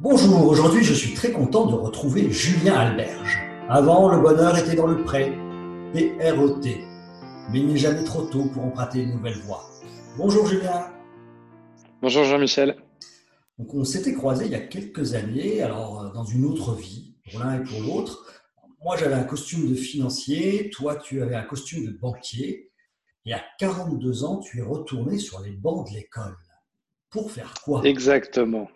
Bonjour, aujourd'hui je suis très content de retrouver Julien Alberge. Avant, le bonheur était dans le pré, PROT. Mais il n'est jamais trop tôt pour emprunter une nouvelle voie. Bonjour Julien. Bonjour Jean-Michel. Donc on s'était croisés il y a quelques années, alors euh, dans une autre vie, pour l'un et pour l'autre. Moi j'avais un costume de financier, toi tu avais un costume de banquier. Et à 42 ans, tu es retourné sur les bancs de l'école. Pour faire quoi? Exactement.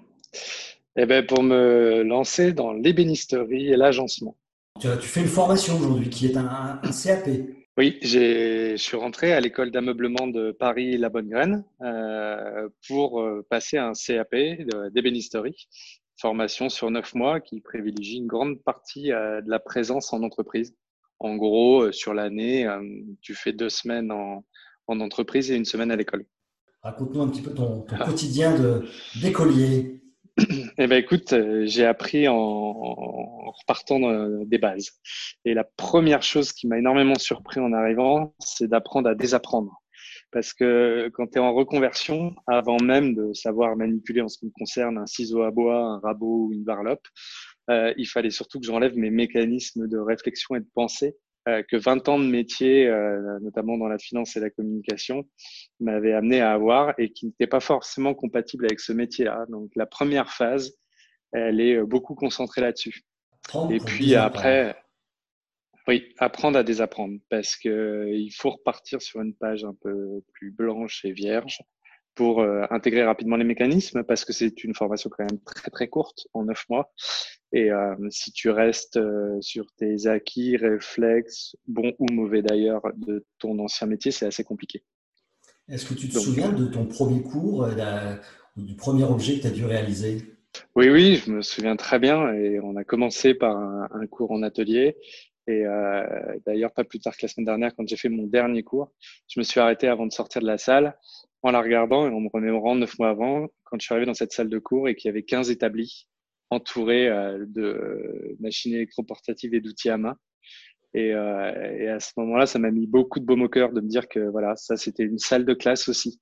Eh ben, pour me lancer dans l'ébénisterie et l'agencement. Tu, tu, fais une formation aujourd'hui qui est un, un CAP. Oui, je suis rentré à l'école d'ameublement de Paris La Bonne Graine euh, pour euh, passer un CAP d'ébénisterie, formation sur neuf mois qui privilégie une grande partie euh, de la présence en entreprise. En gros, sur l'année, euh, tu fais deux semaines en, en, entreprise et une semaine à l'école. Raconte-nous un petit peu ton, ton quotidien d'écolier. Eh ben écoute, euh, j'ai appris en, repartant des bases. Et la première chose qui m'a énormément surpris en arrivant, c'est d'apprendre à désapprendre. Parce que quand tu es en reconversion, avant même de savoir manipuler en ce qui me concerne un ciseau à bois, un rabot ou une varlope, euh, il fallait surtout que j'enlève mes mécanismes de réflexion et de pensée euh, que 20 ans de métier, euh, notamment dans la finance et la communication, m'avaient amené à avoir et qui n'étaient pas forcément compatibles avec ce métier-là. Donc la première phase, elle est beaucoup concentrée là-dessus. Et puis après, oui, apprendre à désapprendre parce que il faut repartir sur une page un peu plus blanche et vierge pour euh, intégrer rapidement les mécanismes parce que c'est une formation quand même très très courte en neuf mois. Et euh, si tu restes euh, sur tes acquis, réflexes, bons ou mauvais d'ailleurs de ton ancien métier, c'est assez compliqué. Est-ce que tu te Donc, souviens de ton premier cours ou du premier objet que tu as dû réaliser? Oui, oui, je me souviens très bien. Et on a commencé par un, un cours en atelier et euh, d'ailleurs, pas plus tard que la semaine dernière, quand j'ai fait mon dernier cours, je me suis arrêté avant de sortir de la salle en la regardant et en me remémorant neuf mois avant, quand je suis arrivé dans cette salle de cours et qu'il y avait 15 établis entourés euh, de machines électroportatives et d'outils à main. Et, euh, et à ce moment-là, ça m'a mis beaucoup de baume au cœur de me dire que voilà, ça c'était une salle de classe aussi.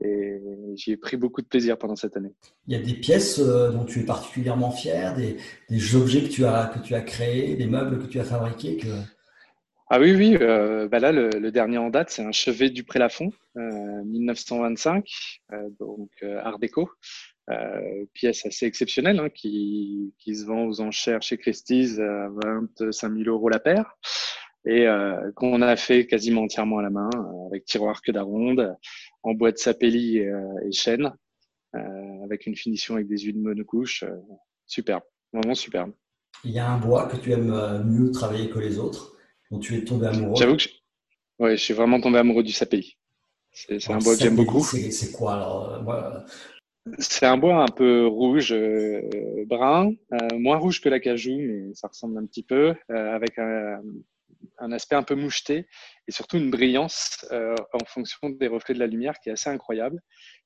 Et j'y ai pris beaucoup de plaisir pendant cette année. Il y a des pièces euh, dont tu es particulièrement fier, des, des objets que tu, as, que tu as créés, des meubles que tu as fabriqués que... Ah oui, oui. Euh, bah là, le, le, dernier en date, c'est un chevet du Prélafond, euh, 1925, euh, donc Art déco. pièce assez exceptionnelle hein, qui, qui, se vend aux enchères chez Christie's à 25 000 euros la paire et qu'on a fait quasiment entièrement à la main avec tiroir que d'aronde en bois de sapelli et, et chêne avec une finition avec des huiles monocouches. superbe, vraiment superbe. Il y a un bois que tu aimes mieux travailler que les autres dont tu es tombé amoureux J'avoue que je... Ouais, je suis vraiment tombé amoureux du sapelli. C'est un bois que j'aime beaucoup. C'est quoi alors euh. C'est un bois un peu rouge, euh, brun, euh, moins rouge que l'acajou, mais ça ressemble un petit peu, euh, avec un, un, aspect un peu moucheté et surtout une brillance euh, en fonction des reflets de la lumière qui est assez incroyable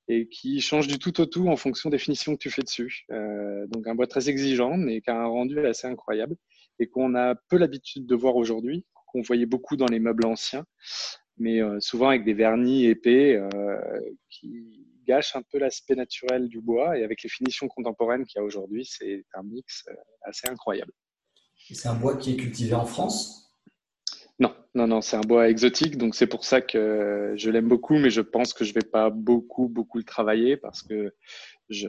et qui change du tout au tout en fonction des finitions que tu fais dessus. Euh, donc un bois très exigeant, mais qui a un rendu assez incroyable et qu'on a peu l'habitude de voir aujourd'hui, qu'on voyait beaucoup dans les meubles anciens, mais euh, souvent avec des vernis épais qui gâchent un peu l'aspect naturel du bois. Et avec les finitions contemporaines qu'il y a aujourd'hui, c'est un mix assez incroyable. C'est un bois qui est cultivé en France? Non, non, non, c'est un bois exotique, donc c'est pour ça que je l'aime beaucoup, mais je pense que je vais pas beaucoup, beaucoup le travailler parce que je,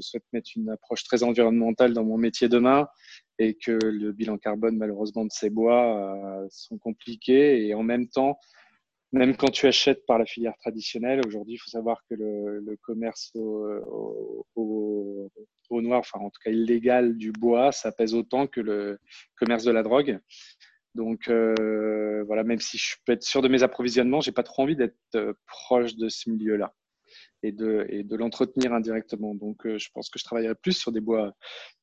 souhaite mettre une approche très environnementale dans mon métier demain et que le bilan carbone, malheureusement, de ces bois euh, sont compliqués et en même temps, même quand tu achètes par la filière traditionnelle, aujourd'hui, il faut savoir que le, commerce au, au, au, noir, enfin en tout cas illégal du bois, ça pèse autant que le commerce de la drogue. Donc euh, voilà, même si je peux être sûr de mes approvisionnements, j'ai pas trop envie d'être euh, proche de ce milieu-là et de, et de l'entretenir indirectement. Donc euh, je pense que je travaillerai plus sur des bois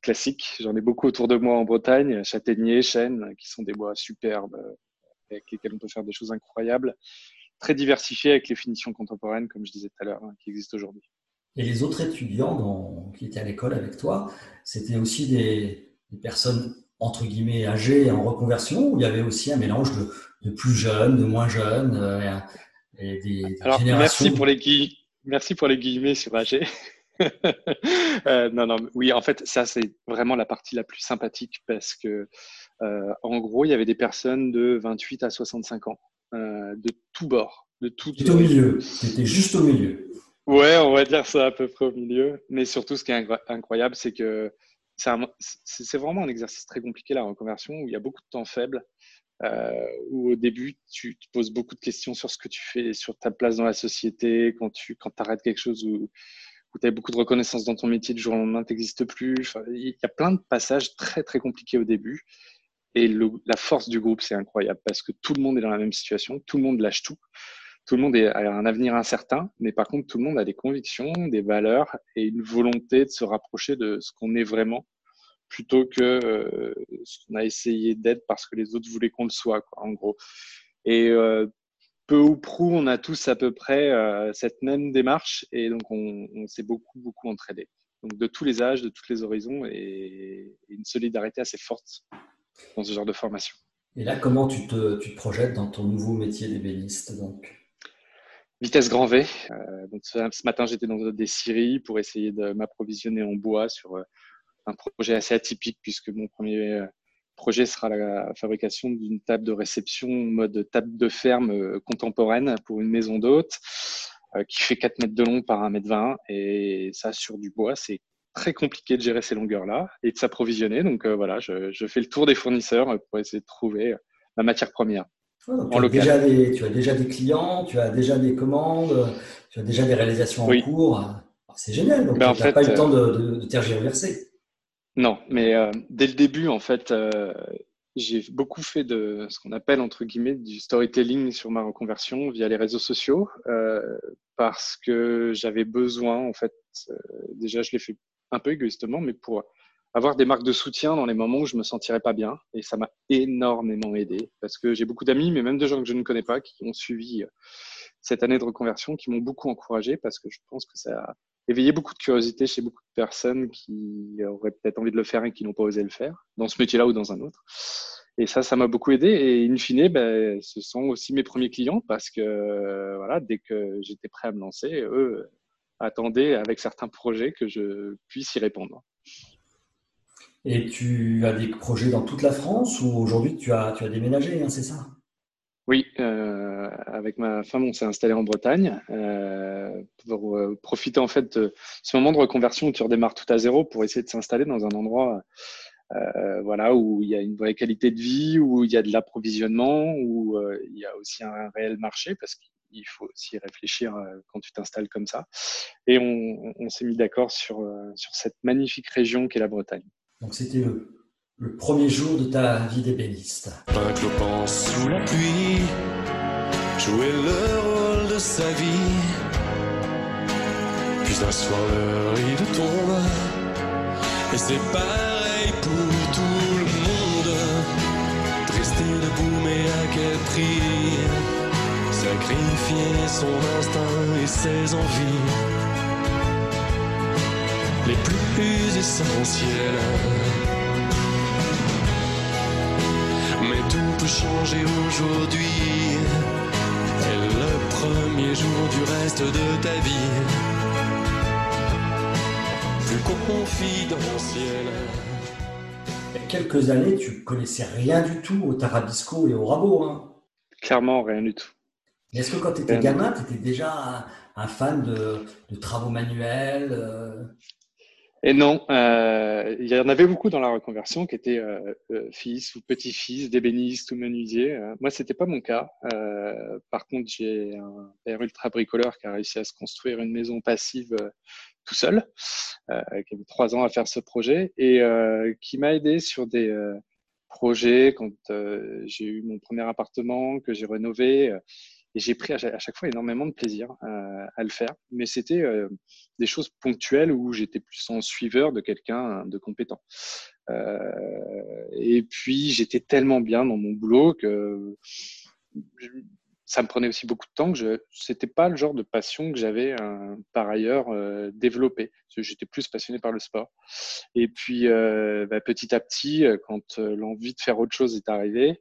classiques. J'en ai beaucoup autour de moi en Bretagne, châtaignier, chêne, qui sont des bois superbes avec lesquels on peut faire des choses incroyables, très diversifiés avec les finitions contemporaines, comme je disais tout à l'heure, hein, qui existent aujourd'hui. Et les autres étudiants qui étaient à l'école avec toi, c'était aussi des personnes entre guillemets âgés en reconversion ou il y avait aussi un mélange de, plus jeunes, de moins jeunes euh, et des, Alors, Merci pour les guillemets, merci pour les guillemets sur âgé. euh, non, non, oui, en fait, ça c'est vraiment la partie la plus sympathique parce que euh, en gros, il y avait des personnes de 28 à 65 ans, euh, de tout bord, de tout. C'était au milieu. C'était juste au milieu. Ouais, on va dire ça à peu près au milieu. Mais surtout, ce qui est incroyable, c'est que c'est vraiment un exercice très compliqué la reconversion où il y a beaucoup de temps faible. Euh, où au début tu te poses beaucoup de questions sur ce que tu fais, sur ta place dans la société, quand tu quand arrêtes quelque chose où, où tu as beaucoup de reconnaissance dans ton métier du jour au lendemain, tu n'existes plus. Il y a plein de passages très très compliqués au début. Et la force du groupe, c'est incroyable parce que tout le monde est dans la même situation, tout le monde lâche tout tout le monde a un avenir incertain, mais par contre, tout le monde a des convictions, des valeurs et une volonté de se rapprocher de ce qu'on est vraiment plutôt que euh, ce qu'on a essayé d'être parce que les autres voulaient qu'on le soit, en gros. Et euh, peu ou prou, on a tous à peu près euh, cette même démarche et donc on, s'est beaucoup, beaucoup entraidés. Donc de tous les âges, de tous les horizons et, et, une solidarité assez forte dans ce genre de formation. Et là, comment tu te, tu te projettes dans ton nouveau métier d'ébéniste donc? Vitesse grand V. Euh, donc ce, matin, j'étais dans des scieries pour essayer de m'approvisionner en bois sur euh, un projet assez atypique puisque mon premier euh, projet sera la fabrication d'une table de réception mode table de ferme contemporaine pour une maison d'hôte qui fait 4 mètres de long par 1 mètre 20 et ça sur du bois, c'est très compliqué de gérer ces longueurs-là et de s'approvisionner. Donc voilà, je, je, fais le tour des fournisseurs pour essayer de trouver ma matière première tu, as déjà des, tu as déjà des clients, tu as déjà des commandes, tu as déjà des réalisations en cours. Ah, c'est génial. Donc, ben, tu n'as pas eu le temps de, de, de tergiverser. Non, mais euh, dès le début, en fait, euh, j'ai beaucoup fait de ce qu'on appelle, entre guillemets, du storytelling sur ma reconversion via les réseaux sociaux euh, parce que j'avais besoin, en fait, euh, déjà, je l'ai fait un peu égoïstement, mais pour avoir des marques de soutien dans les moments où je me sentirais pas bien. Et ça m'a énormément aidé parce que j'ai beaucoup d'amis, mais même de gens que je ne connais pas, qui ont suivi euh, cette année de reconversion, qui m'ont beaucoup encouragé parce que je pense que ça a éveillé beaucoup de curiosité chez beaucoup de personnes qui auraient peut-être envie de le faire et qui n'ont pas osé le faire, dans ce métier-là ou dans un autre. Et ça, ça m'a beaucoup aidé. Et in fine, ben, ce sont aussi mes premiers clients parce que voilà, dès que j'étais prêt à me lancer, eux attendaient avec certains projets que je puisse y répondre. Et tu as des projets dans toute la France ou aujourd'hui tu as, tu as déménagé, hein, c'est ça? Oui, euh, avec ma femme, on s'est installé en Bretagne euh, pour euh, profiter en fait de ce moment de reconversion où tu redémarres tout à zéro pour essayer de s'installer dans un endroit voilà, où il y a une vraie qualité de vie, où il y a de l'approvisionnement, où il y a aussi un réel marché parce qu'il faut aussi réfléchir quand tu t'installes comme ça. Et on, on s'est mis d'accord sur, sur cette magnifique région qu'est la Bretagne. Donc c'était le, premier jour de ta vie d'ébéniste. Clopin sous la pluie, jouer le rôle de sa vie. Puis un soir le rideau tombe, et c'est pareil pour tout le monde. Rester debout mais à quel prix? Sacrifier son instinct et ses envies les plus essentiels. Mais tout peut changer aujourd'hui. Et le premier jour du reste de ta vie. Plus confidentiel. quelques années, tu connaissais rien du tout au tarabisco et au rabot. Hein. Clairement, rien du tout. Est-ce que quand tu étais gamin, tu étais déjà un, fan de, travaux manuels euh? Et non, euh, il y en avait beaucoup dans la reconversion qui étaient euh, fils ou petits-fils d'ébénistes ou menuisiers. moi, c'était pas mon cas. par contre, j'ai un père ultra bricoleur qui a réussi à se construire une maison passive tout seul, qui avait trois ans à faire ce projet et qui m'a aidé sur des projets quand j'ai eu mon premier appartement que j'ai rénové et j'ai pris à chaque fois énormément de plaisir euh, à le faire. Mais c'était euh, des choses ponctuelles où j'étais plus en suiveur de quelqu'un de compétent. Euh, et puis j'étais tellement bien dans mon boulot que ça me prenait aussi beaucoup de temps que je c'était pas le genre de passion que j'avais par ailleurs euh, développé. J'étais plus passionné par le sport. Et puis bah, petit à petit, quand l'envie de faire autre chose est arrivée,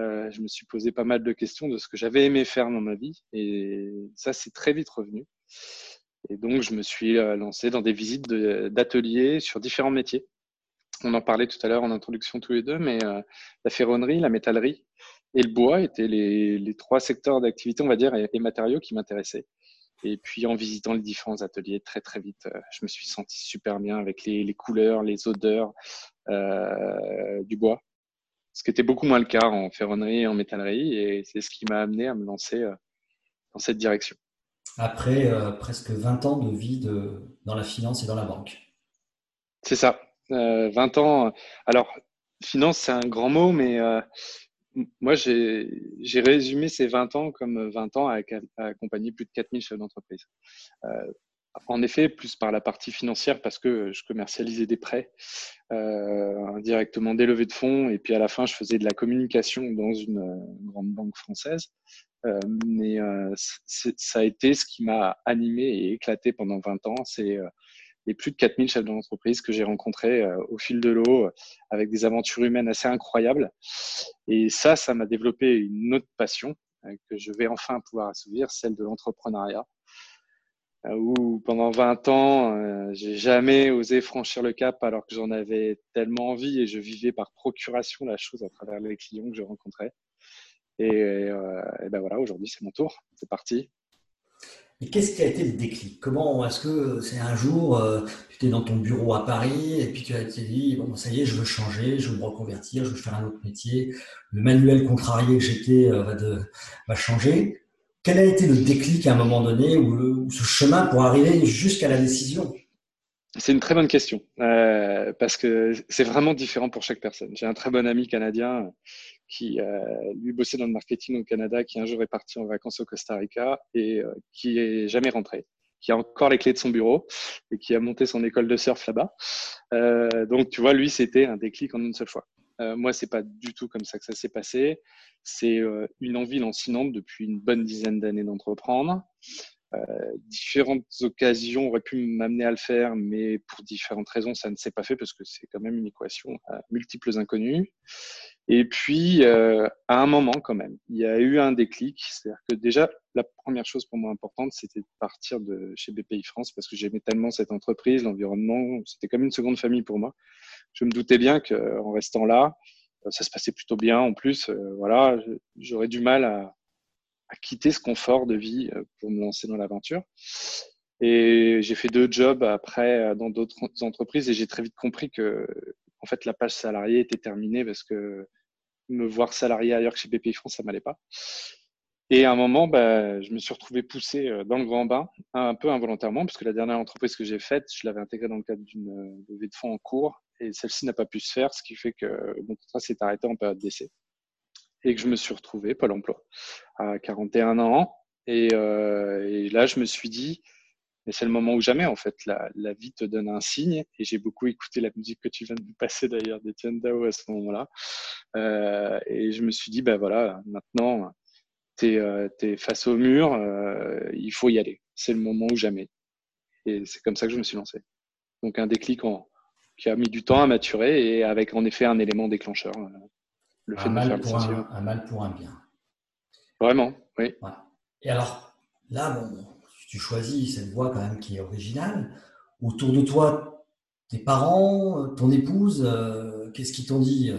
euh, je me suis posé pas mal de questions de ce que j'avais aimé faire dans ma vie et ça c'est très vite revenu. Et donc je me suis euh, lancé dans des visites d'ateliers sur différents métiers. On en parlait tout à l'heure en introduction tous les deux, mais euh, la ferronnerie, la métallerie et le bois étaient les, trois secteurs d'activité, on va dire, et, matériaux qui m'intéressaient. Et puis en visitant les différents ateliers, très très vite, je me suis senti super bien avec les, les couleurs, les odeurs du bois ce qui était beaucoup moins le cas en ferronnerie et en métallerie. Et c'est ce qui m'a amené à me lancer euh, dans cette direction. Après euh, presque 20 ans de vie de, dans la finance et dans la banque. C'est ça. 20 euh, ans. Alors, finance, c'est un grand mot, mais moi, j'ai résumé ces 20 ans comme 20 ans à, accompagner plus de 4000 chefs d'entreprise en effet, plus par la partie financière parce que je commercialisais des prêts euh, indirectement des levées de fonds et puis à la fin je faisais de la communication dans une euh, grande banque française. Euh, mais ça a été ce qui m'a animé et éclaté pendant 20 ans. C'est les plus de 4000 chefs d'entreprise que j'ai rencontrés au fil de l'eau avec des aventures humaines assez incroyables. Et ça, ça m'a développé une autre passion que je vais enfin pouvoir assouvir, celle de l'entrepreneuriat. Euh, où pendant 20 ans, euh, j'ai jamais osé franchir le cap alors que j'en avais tellement envie et je vivais par procuration la chose à travers les clients que je rencontrais. Et, euh, ben voilà, aujourd'hui c'est mon tour, c'est parti. Et qu'est-ce qui a été le déclic? Comment est-ce que c'est un jour, tu étais dans ton bureau à Paris et puis tu as dit, bon, ça y est, je veux changer, je veux me reconvertir, je veux faire un autre métier. Le manuel contrarié que j'étais va changer. Quel a été le déclic à un moment donné ou, ce chemin pour arriver jusqu'à la décision? C'est une très bonne question euh, parce que c'est vraiment différent pour chaque personne. J'ai un très bon ami canadien qui euh, lui bossait dans le marketing au Canada, qui un jour est parti en vacances au Costa Rica et euh, qui est jamais rentré, qui a encore les clés de son bureau et qui a monté son école de surf là-bas. donc tu vois, lui c'était un déclic en une seule fois. Euh, moi, c'est pas du tout comme ça que ça s'est passé. C'est euh, une envie lancinante depuis une bonne dizaine d'années d'entreprendre. Euh, différentes occasions auraient pu m'amener à le faire, mais pour différentes raisons, ça ne s'est pas fait parce que c'est quand même une équation à multiples inconnus. Et puis, à un moment quand même, il y a eu un déclic. C'est-à-dire que déjà, la première chose pour moi importante, c'était de partir de chez BPI France parce que j'aimais tellement cette entreprise, l'environnement, c'était comme une seconde famille pour moi je me doutais bien qu'en restant là, euh, ça se passait plutôt bien. En plus, euh, voilà, j'aurais du mal à, quitter ce confort de vie euh, pour me lancer dans l'aventure. Et j'ai fait deux jobs après dans d'autres entreprises et j'ai très vite compris que, en fait, la page salariée était terminée parce que me voir salarié ailleurs que chez BPI France, ça m'allait pas. Et à un moment, bah, je me suis retrouvé poussé dans le grand bain, un peu involontairement, parce que la dernière entreprise que j'ai faite, je l'avais intégrée dans le cadre d'une levée de fonds en cours et celle-ci n'a pas pu se faire, ce qui fait que mon contrat s'est arrêté en période d'essai et que je me suis retrouvé Pôle emploi à 41 ans. Euh, et, là, je me suis dit, mais c'est le moment ou jamais, en fait. La, vie te donne un signe. Et j'ai beaucoup écouté la musique que tu viens de nous passer d'ailleurs d'Etienne Dao à ce moment-là. Euh, et je me suis dit, ben voilà, maintenant, tu es, euh, face au mur, il faut y aller. C'est le moment ou jamais. Et c'est comme ça que je me suis lancé. Donc un déclic en, qui a mis du temps à maturer et avec en effet un élément déclencheur. Euh, le fait un, de mal faire pour un, un, mal pour un bien. Vraiment, oui. Et alors, là, bon, tu choisis cette voie quand même qui est originale. Autour de toi, tes parents, ton épouse, qu'est-ce qu'ils t'ont dit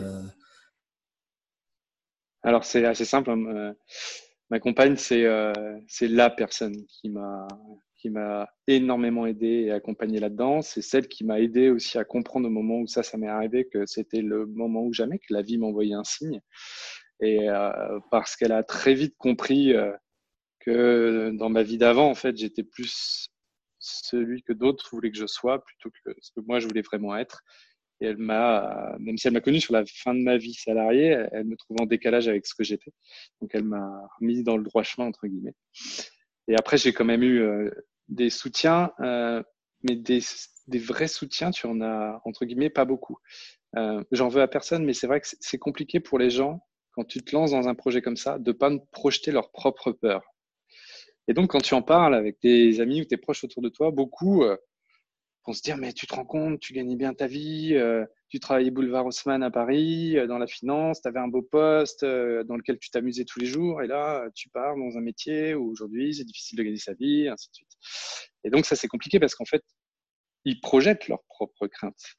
Alors, c'est assez simple. Hein, ma compagne, c'est c'est la personne qui m'a qui m'a énormément aidé et accompagné là-dedans. C'est celle qui m'a aidé aussi à comprendre au moment où ça, ça m'est arrivé, que c'était le moment où jamais, que la vie m'envoyait un signe. Et euh, parce qu'elle a très vite compris euh, que dans ma vie d'avant, en fait, j'étais plus celui que d'autres voulaient que je sois plutôt que ce que moi je voulais vraiment être. Et elle m'a, même si elle m'a connu sur la fin de ma vie salariée, elle me trouve en décalage avec ce que j'étais. Donc elle m'a mis dans le droit chemin entre guillemets. Et après, j'ai quand même eu euh, des soutiens, euh, mais des, vrais soutiens, tu en as, entre guillemets, pas beaucoup. Euh, J'en veux à personne, mais c'est vrai que c'est compliqué pour les gens, quand tu te lances dans un projet comme ça, de pas projeter leur propre peur. Et donc, quand tu en parles avec tes amis ou tes proches autour de toi, beaucoup vont se dire, mais tu te rends compte, tu gagnais bien ta vie, euh, tu travaillais boulevard Haussmann à Paris, euh, dans la finance, tu avais un beau poste euh, dans lequel tu t'amusais tous les jours, et là, tu pars dans un métier où aujourd'hui, c'est difficile de gagner sa vie, ainsi de suite. Et donc, ça, c'est compliqué parce qu'en fait, ils projettent leurs propres craintes.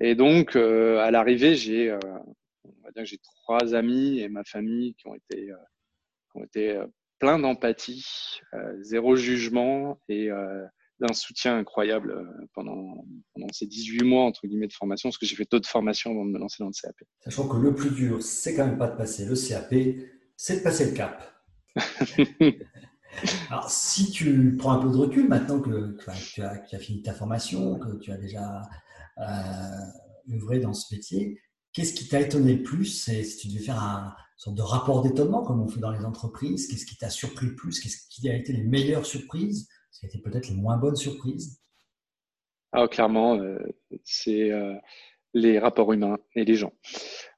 Et donc, euh, à l'arrivée, j'ai, on va dire que j'ai trois amis et ma famille qui ont été, qui ont été pleins d'empathie, zéro jugement et d'un soutien incroyable euh, pendant, pendant, ces 18 mois entre guillemets de formation, parce que j'ai fait d'autres formations avant de me lancer dans le CAP. Sachant que le plus dur, c'est quand même pas de passer le CAP, c'est de passer le cap. Alors, si tu prends un peu de recul maintenant que, tu, as, tu, as, fini ta formation, que tu as déjà euh, œuvré dans ce métier, qu'est-ce qui t'a étonné le plus? Si tu devais faire un sorte de rapport d'étonnement, comme on fait dans les entreprises, qu'est-ce qui t'a surpris le plus? Qu'est-ce qui a été les meilleures surprises? Qui était peut-être les moins bonnes surprises ah, Clairement, euh, c'est euh, les rapports humains et les gens.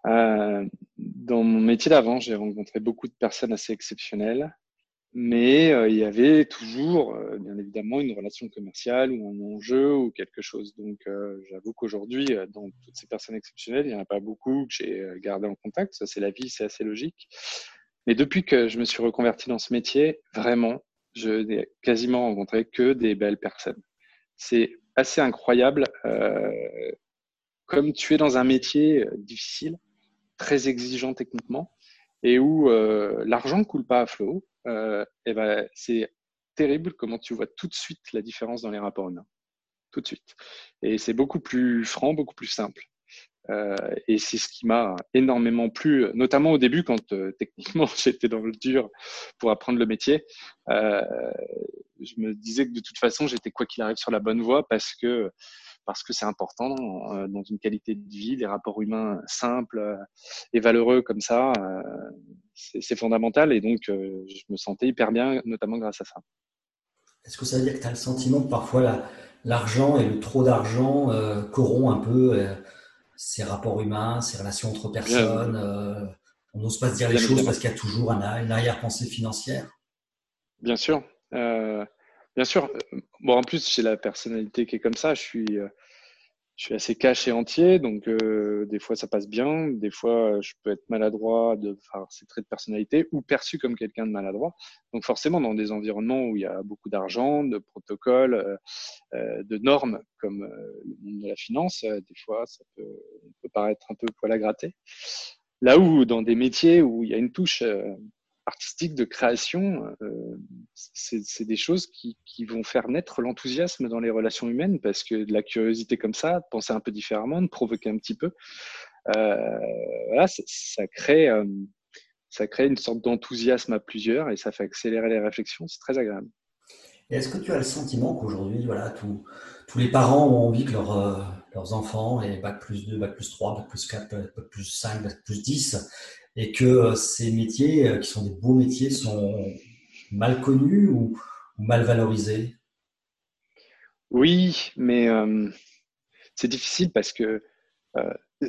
Euh, dans mon métier d'avant, j'ai rencontré beaucoup de personnes assez exceptionnelles, mais il y avait toujours, bien évidemment, une relation commerciale ou un enjeu ou quelque chose. Donc, j'avoue qu'aujourd'hui, dans toutes ces personnes exceptionnelles, il n'y en a pas beaucoup que j'ai gardé en contact. Ça, c'est la vie, c'est assez logique. Mais depuis que je me suis reconverti dans ce métier, vraiment, je n'ai quasiment rencontré que des belles personnes. C'est assez incroyable. Euh, comme tu es dans un métier euh, difficile, très exigeant techniquement, et où euh, l'argent coule pas à flot, euh, ben, c'est terrible comment tu vois tout de suite la différence dans les rapports humains. Tout de suite. Et c'est beaucoup plus franc, beaucoup plus simple. Euh, et c'est ce qui m'a énormément plu, notamment au début quand euh, techniquement j'étais dans le dur pour apprendre le métier. Euh, je me disais que de toute façon j'étais quoi qu'il arrive sur la bonne voie parce que parce que c'est important dans une qualité de vie, des rapports humains simples et valeureux comme ça, c'est fondamental et donc je me sentais hyper bien, notamment grâce à ça. Est-ce que ça veut dire que tu as le sentiment que parfois l'argent et le trop d'argent corrompt un peu ces rapports humains, ces relations entre personnes. Euh, on n'ose pas se dire les choses parce qu'il y a toujours une arrière-pensée financière. Bien sûr. Euh, bien sûr. Bon, en plus, j'ai la personnalité qui est comme ça. Je suis, euh, je suis assez cash et entier, donc des fois ça passe bien, des fois je peux être maladroit de faire ces traits de personnalité ou perçu comme quelqu'un de maladroit. Donc forcément, dans des environnements où il y a beaucoup d'argent, de protocoles, de normes comme le monde de la finance, des fois ça peut, peut paraître un peu poil à gratter. Là où dans des métiers où il y a une touche artistique de création, euh, c'est des choses qui, vont faire naître l'enthousiasme dans les relations humaines parce que de la curiosité comme ça, de penser un peu différemment, de provoquer un petit peu, euh, voilà, ça crée, euh, ça crée une sorte d'enthousiasme à plusieurs et ça fait accélérer les réflexions. C'est très agréable. Est-ce que tu as le sentiment qu'aujourd'hui, voilà, tous les parents ont envie que leur, leurs enfants aient Bac plus 2, Bac plus 3, Bac plus 4, Bac plus 5, Bac plus 10 et que euh, ces métiers, euh, qui sont des beaux métiers, sont mal connus ou, mal valorisés Oui, mais euh, c'est difficile parce que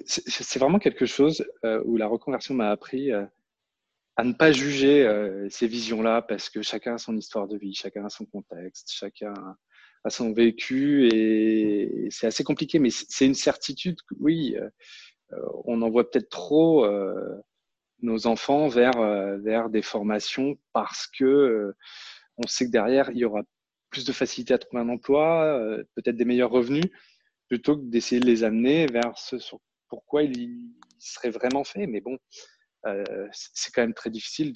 c'est vraiment quelque chose où la reconversion m'a appris à ne pas juger ces visions-là parce que chacun a son histoire de vie, chacun a son contexte, chacun a son vécu et c'est assez compliqué, mais c'est une certitude oui, on en voit peut-être trop nos enfants vers, euh, vers des formations parce que euh, on sait que derrière, il y aura plus de facilité à trouver un emploi, euh, peut-être des meilleurs revenus. plutôt que d'essayer de les amener vers ce sur pourquoi il serait vraiment fait. Mais bon, c'est quand même très difficile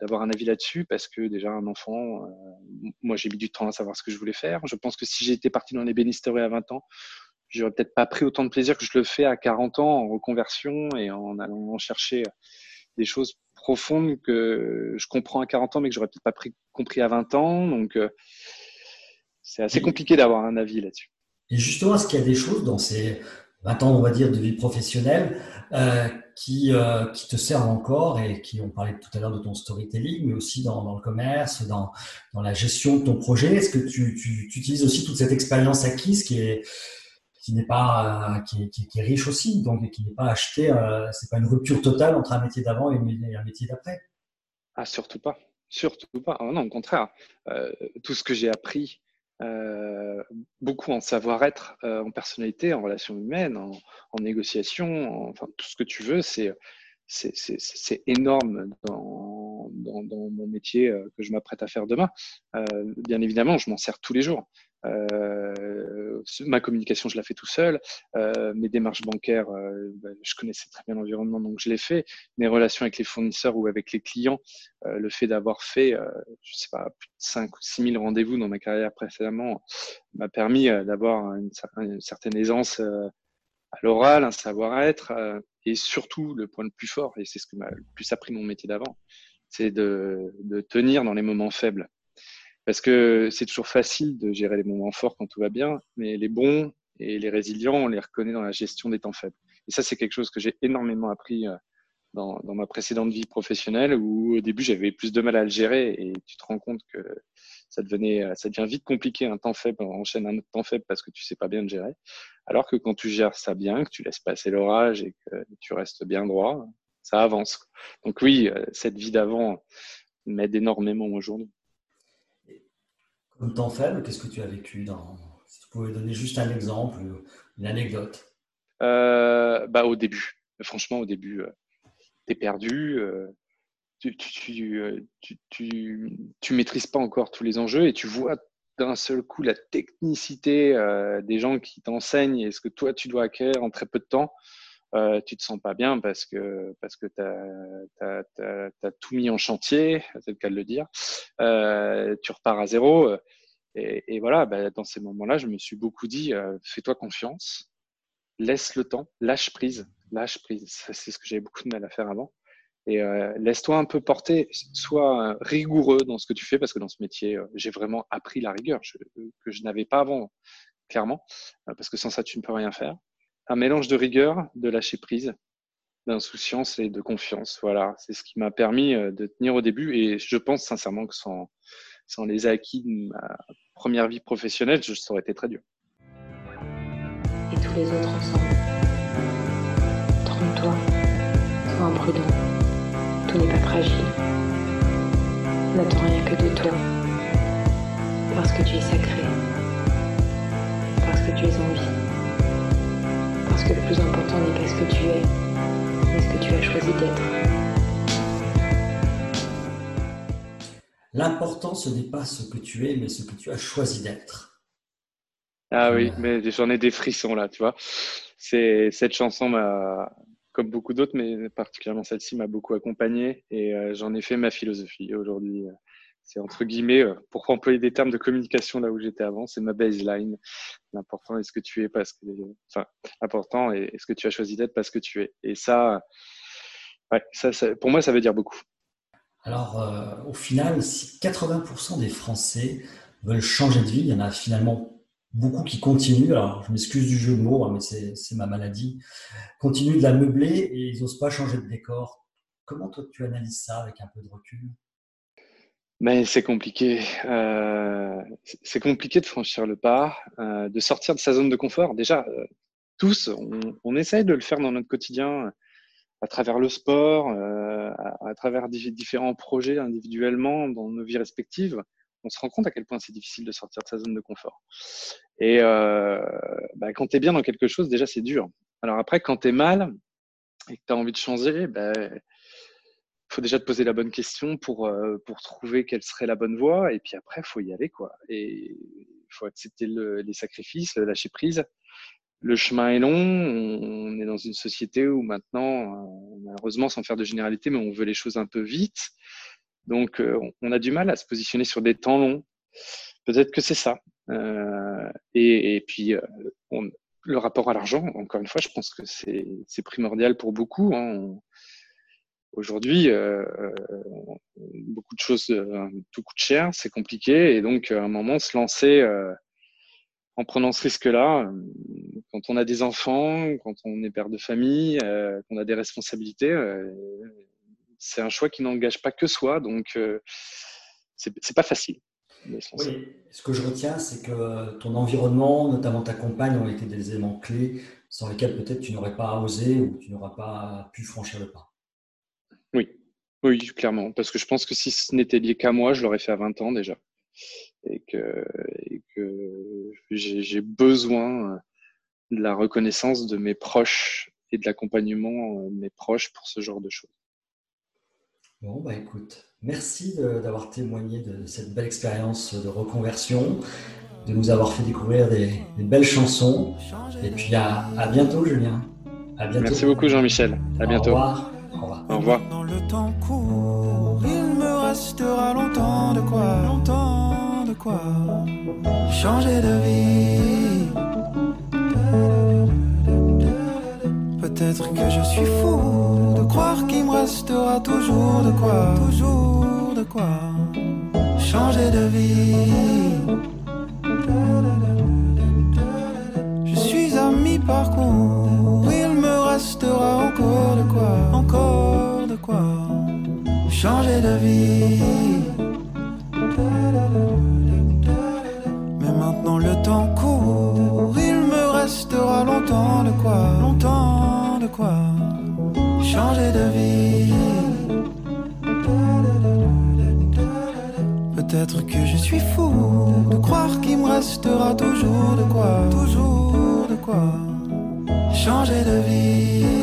d'avoir un avis là-dessus parce que déjà un enfant, moi j'ai mis du temps à savoir ce que je voulais faire. Je pense que si j'étais parti dans l'ébénisterie à 20 ans, j'aurais peut-être pas pris autant de plaisir que je le fais à 40 ans en reconversion et en allant chercher des choses profondes que je comprends à 40 ans mais que j'aurais peut-être pas pris, compris à 20 ans. Donc euh, c'est assez compliqué d'avoir un avis là-dessus. Et justement, est-ce qu'il y a des choses dans ces 20 ans, on va dire, de vie professionnelle euh, qui, euh, qui te servent encore et qui, on parlait tout à l'heure de ton storytelling, mais aussi dans, dans le commerce, dans, dans, la gestion de ton projet? Est-ce que tu, tu, tu, utilises aussi toute cette expérience acquise qui est qui n'est pas euh, qui, est, riche aussi, donc qui n'est pas acheté. Euh, c'est pas une rupture totale entre un métier d'avant et un métier d'après. Ah surtout pas, surtout pas. Oh non, au contraire, euh, tout ce que j'ai appris beaucoup en savoir-être, en personnalité, en relations humaines, en, en négociation, enfin tout ce que tu veux, c'est c'est énorme dans, dans, mon métier euh, que je m'apprête à faire demain. Euh, bien évidemment, je m'en sers tous les jours. Euh, ma communication, je la fais tout seul. Mes démarches bancaires, ben, je connaissais très bien l'environnement, donc je l'ai fait. Mes relations avec les fournisseurs ou avec les clients, le fait d'avoir fait, je sais pas, plus de 5 ou 6 000 rendez-vous dans ma carrière précédemment m'a permis d'avoir une, une, certaine aisance à l'oral, un savoir-être, et surtout le point le plus fort, et c'est ce que m'a le plus appris mon métier d'avant, c'est de, de tenir dans les moments faibles. Parce que c'est toujours facile de gérer les moments forts quand tout va bien, mais les bons et les résilients, on les reconnaît dans la gestion des temps faibles. Et ça, c'est quelque chose que j'ai énormément appris euh, dans, dans, ma précédente vie professionnelle, où au début, j'avais plus de mal à le gérer, et tu te rends compte que ça devenait, euh, ça devient vite compliqué. Un temps faible enchaîne un autre temps faible parce que tu sais pas bien le gérer. Alors que quand tu gères ça bien, que tu laisses passer l'orage et que tu restes bien droit, ça avance. Donc oui, euh, cette vie d'avant m'aide énormément aujourd'hui. Comme temps faible, qu'est-ce que tu as vécu dans... Si tu pouvais donner juste un exemple, une anecdote? Euh, bah, au début. Franchement, au début, euh, tu es perdu. Euh, tu, tu, euh, tu, tu, tu, maîtrises pas encore tous les enjeux et tu vois d'un seul coup la technicité des gens qui t'enseignent et ce que toi tu dois acquérir en très peu de temps. Euh, tu te sens pas bien parce que parce que tu as, as, as, tout mis en chantier, c'est le cas de le dire. Euh, tu repars à zéro. Et, et voilà, bah, dans ces moments-là, je me suis beaucoup dit euh, fais-toi confiance, laisse le temps, lâche prise, lâche prise. C'est ce que j'avais beaucoup de mal à faire avant. Et euh, laisse-toi un peu porter, sois rigoureux dans ce que tu fais, parce que dans ce métier, euh, j'ai vraiment appris la rigueur que je n'avais pas avant, clairement, euh, parce que sans ça, tu ne peux rien faire un mélange de rigueur, de lâcher prise, d'insouciance et de confiance. Voilà, c'est ce qui m'a permis euh, de tenir au début. Et je pense sincèrement que sans, les acquis de ma première vie professionnelle, je, aurait été très dur. Et tous les autres ensemble. Trompe-toi, sois imprudent. Tout n'est pas fragile. N'attends rien que de toi. Parce que tu es sacré. Parce que tu es en vie parce que le plus important n'est pas ce que tu es, mais ce que tu as choisi d'être. L'important, ce n'est pas ce que tu es, mais ce que tu as choisi d'être. Ah oui, mais j'en ai des frissons là, tu vois. C'est cette chanson m'a, comme beaucoup d'autres, mais particulièrement celle-ci, m'a beaucoup accompagné et euh, j'en ai fait ma philosophie aujourd'hui c'est entre guillemets, euh, pour employer des termes de communication là où j'étais avant, c'est ma baseline. L'important est ce que tu es parce que, enfin, l'important est ce que tu as choisi d'être parce que tu es. Et ça, pour moi, ça veut dire beaucoup. Alors, euh, au final, si 80% des Français veulent changer de vie, il y en a finalement beaucoup qui continuent. Alors, je m'excuse du jeu de mots, hein, mais c'est ma maladie. Continuent de la meubler et ils n'osent pas changer de décor. Comment toi tu analyses ça avec un peu de recul? Mais c'est compliqué. Euh, c'est compliqué de franchir le pas, euh, de sortir de sa zone de confort. Déjà, euh, tous, on, on, essaye de le faire dans notre quotidien à travers le sport, euh, à, à, travers différents projets individuellement dans nos vies respectives. On se rend compte à quel point c'est difficile de sortir de sa zone de confort. Et euh, bah, quand tu es bien dans quelque chose, déjà, c'est dur. Alors après, quand tu es mal et que tu as envie de changer, bah, faut déjà te poser la bonne question pour, euh, pour trouver quelle serait la bonne voie. Et puis après, faut y aller. quoi. Et faut accepter le, les sacrifices, le lâcher prise. le chemin est long. On est dans une société où maintenant, malheureusement, sans faire de généralité, mais on veut les choses un peu vite. Donc, on a du mal à se positionner sur des temps longs. Peut-être que c'est ça. Et, et, puis, on, le rapport à l'argent, encore une fois, je pense que c'est primordial pour beaucoup. Hein. Aujourd'hui, euh, euh, beaucoup de choses, euh, tout coûte cher, c'est compliqué, et donc à un moment se lancer en prenant ce risque-là, quand on a des enfants, quand on est père de famille, qu'on a des responsabilités, c'est un choix qui n'engage pas que soi, donc c'est pas facile. Oui, ce que je retiens, c'est que ton environnement, notamment ta compagne, ont été des éléments clés sans lesquels peut-être tu n'aurais pas osé ou tu n'aurais pas pu franchir le pas. Oui, clairement. Parce que je pense que si ce n'était lié qu'à moi, je l'aurais fait à 20 ans déjà. Et que, que j'ai besoin de la reconnaissance de mes proches et de l'accompagnement de mes proches pour ce genre de choses. Bon, bah écoute, merci d'avoir témoigné de cette belle expérience de reconversion, de nous avoir fait découvrir des, belles chansons. Et puis à, à bientôt, Julien. À bientôt. Merci beaucoup, Jean-Michel. À bientôt. Au revoir. Au revoir. Dans le temps court, il me restera longtemps de quoi, longtemps de quoi changer de vie. Peut-être que je suis fou de croire qu'il me restera toujours de quoi, toujours de quoi changer de vie. Je suis à mi-parcours, il me restera encore de changer de vie. Mais maintenant le temps court, il me restera longtemps de quoi, longtemps quoi changer de vie. Peut-être que je suis fou de croire qu'il me restera toujours de quoi, toujours de quoi changer de vie.